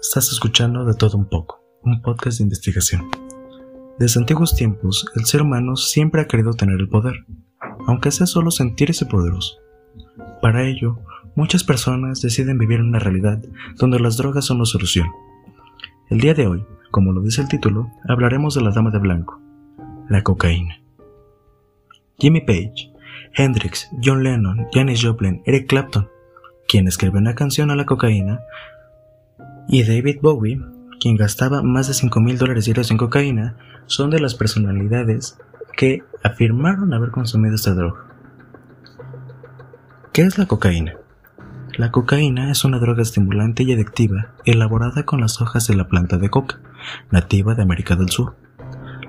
Estás escuchando de todo un poco, un podcast de investigación. Desde antiguos tiempos, el ser humano siempre ha querido tener el poder, aunque sea solo sentirse poderoso. Para ello, muchas personas deciden vivir en una realidad donde las drogas son la solución. El día de hoy, como lo dice el título, hablaremos de la dama de blanco, la cocaína. Jimmy Page, Hendrix, John Lennon, Janis Joplin, Eric Clapton, quien escribió una canción a la cocaína, y David Bowie, quien gastaba más de 5 mil dólares diarios en cocaína, son de las personalidades que afirmaron haber consumido esta droga. ¿Qué es la cocaína? La cocaína es una droga estimulante y adictiva elaborada con las hojas de la planta de coca, nativa de América del Sur.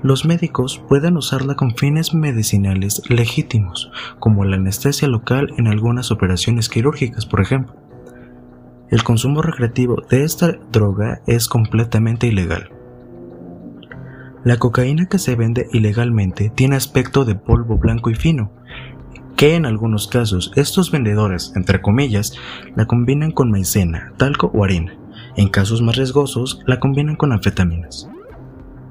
Los médicos pueden usarla con fines medicinales legítimos, como la anestesia local en algunas operaciones quirúrgicas, por ejemplo. El consumo recreativo de esta droga es completamente ilegal. La cocaína que se vende ilegalmente tiene aspecto de polvo blanco y fino, que en algunos casos estos vendedores, entre comillas, la combinan con maicena, talco o harina. En casos más riesgosos, la combinan con anfetaminas.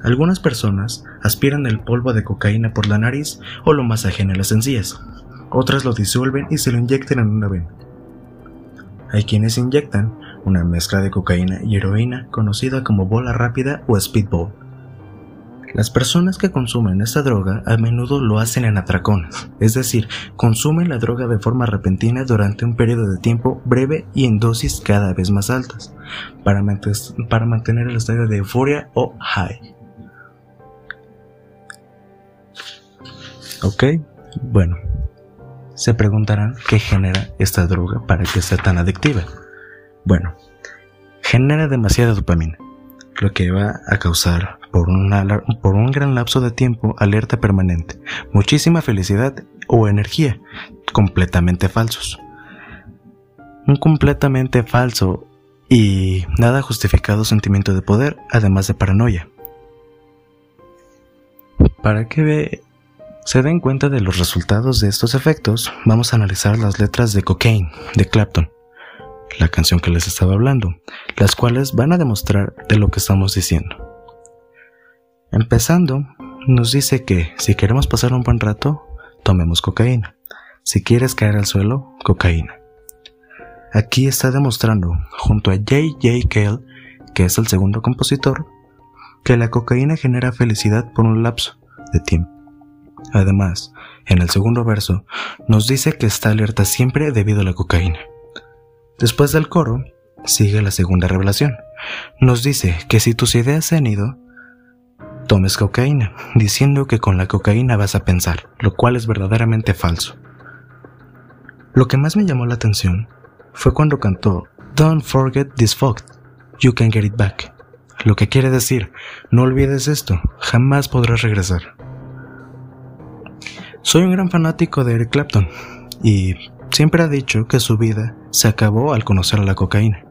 Algunas personas aspiran el polvo de cocaína por la nariz o lo masajean en las encías. Otras lo disuelven y se lo inyectan en una vena. Hay quienes inyectan una mezcla de cocaína y heroína conocida como bola rápida o speedball. Las personas que consumen esta droga a menudo lo hacen en atracones, es decir, consumen la droga de forma repentina durante un periodo de tiempo breve y en dosis cada vez más altas, para, mantener el estado de euforia o high. Ok, bueno, se preguntarán qué genera esta droga para que sea tan adictiva. Bueno, genera demasiada dopamina, lo que va a causar por, un gran lapso de tiempo alerta permanente, muchísima felicidad o energía, completamente falsos. Un completamente falso y nada justificado sentimiento de poder, además de paranoia. Para ve se den cuenta de los resultados de estos efectos, vamos a analizar las letras de Cocaine de Clapton, la canción que les estaba hablando, las cuales van a demostrar de lo que estamos diciendo. Empezando, nos dice que si queremos pasar un buen rato, tomemos cocaína. Si quieres caer al suelo, cocaína. Aquí está demostrando, junto a J.J. Cale, que es el segundo compositor, que la cocaína genera felicidad por un lapso de tiempo Además, en el segundo verso, nos dice que está alerta siempre debido a la cocaína. Después del coro, sigue la segunda revelación. Nos dice que si tus ideas se han ido, tomes cocaína, diciendo que con la cocaína vas a pensar, lo cual es verdaderamente falso. Lo que más me llamó la atención fue cuando cantó Don't forget this fuck, you can get it back. Lo que quiere decir, no olvides esto, jamás podrás regresar. Soy un gran fanático de Eric Clapton y siempre ha dicho que su vida se acabó al conocer la cocaína.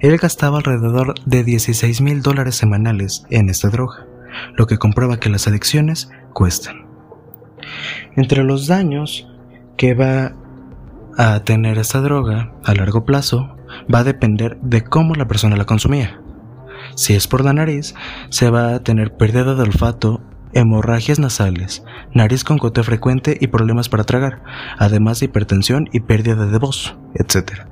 Él gastaba alrededor de 16 mil dólares semanales en esta droga, lo que comprueba que las adicciones cuestan. Entre los daños que va a tener esta droga a largo plazo va a depender de cómo la persona la consumía. Si es por la nariz, se va a tener pérdida de olfato hemorragias nasales, nariz con goteo frecuente y problemas para tragar, además de hipertensión y pérdida de voz, etc.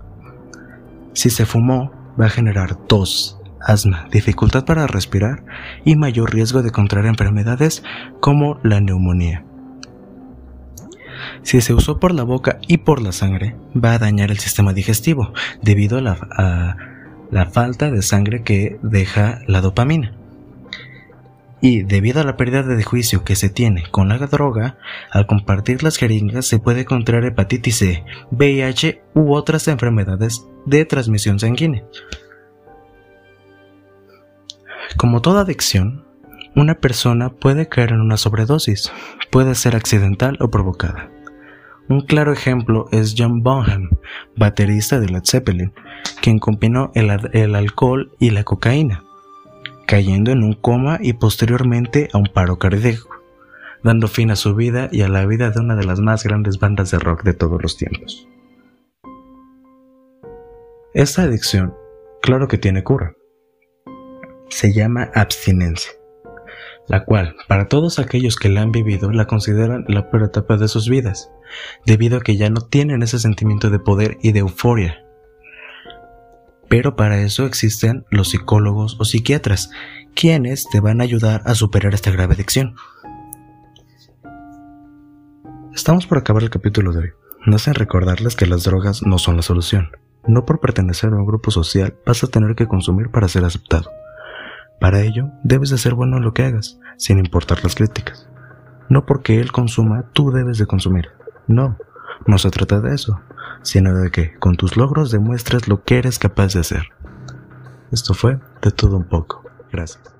Si se fumó, va a generar tos, asma, dificultad para respirar y mayor riesgo de contraer enfermedades como la neumonía. Si se usó por la boca y por la sangre, va a dañar el sistema digestivo debido a la, a la falta de sangre que deja la dopamina y debido a la pérdida de juicio que se tiene con la droga, al compartir las jeringas se puede contraer hepatitis C, VIH u otras enfermedades de transmisión sanguínea. Como toda adicción, una persona puede caer en una sobredosis, puede ser accidental o provocada. Un claro ejemplo es John Bonham, baterista de Led Zeppelin, quien combinó el alcohol y la cocaína cayendo en un coma y posteriormente a un paro cardíaco, dando fin a su vida y a la vida de una de las más grandes bandas de rock de todos los tiempos. Esta adicción Claro que tiene cura. Se llama abstinencia, la cual, para todos aquellos que la han vivido, la consideran la peor etapa de sus vidas, debido a que ya no tienen ese sentimiento de poder y de euforia. Pero para eso existen los psicólogos o psiquiatras, quienes te van a ayudar a superar esta grave adicción. Estamos por acabar el capítulo de hoy. No hacen recordarles que las drogas no son la solución. No por pertenecer a un grupo social vas a tener que consumir para ser aceptado. Para ello, debes de ser bueno en lo que hagas, sin importar las críticas. No porque él consuma, tú debes de consumir. No, no se trata de eso, sino de que con tus logros demuestres lo que eres capaz de hacer. Esto fue de todo un poco. Gracias.